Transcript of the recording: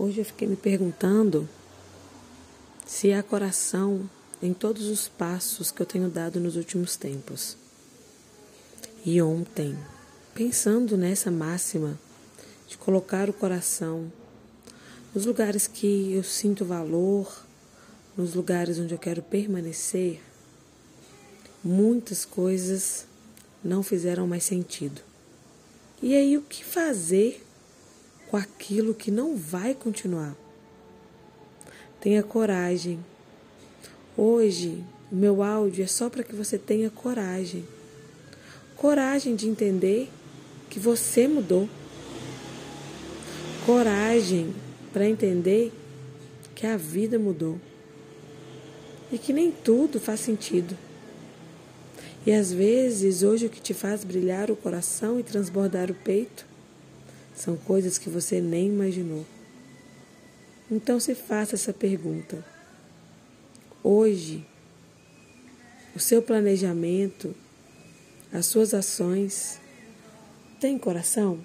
Hoje eu fiquei me perguntando se há coração em todos os passos que eu tenho dado nos últimos tempos. E ontem, pensando nessa máxima de colocar o coração nos lugares que eu sinto valor, nos lugares onde eu quero permanecer, muitas coisas não fizeram mais sentido. E aí, o que fazer com aquilo que não vai continuar. Tenha coragem. Hoje, o meu áudio é só para que você tenha coragem. Coragem de entender que você mudou. Coragem para entender que a vida mudou. E que nem tudo faz sentido. E às vezes, hoje o que te faz brilhar o coração e transbordar o peito são coisas que você nem imaginou. Então se faça essa pergunta. Hoje, o seu planejamento, as suas ações, tem coração?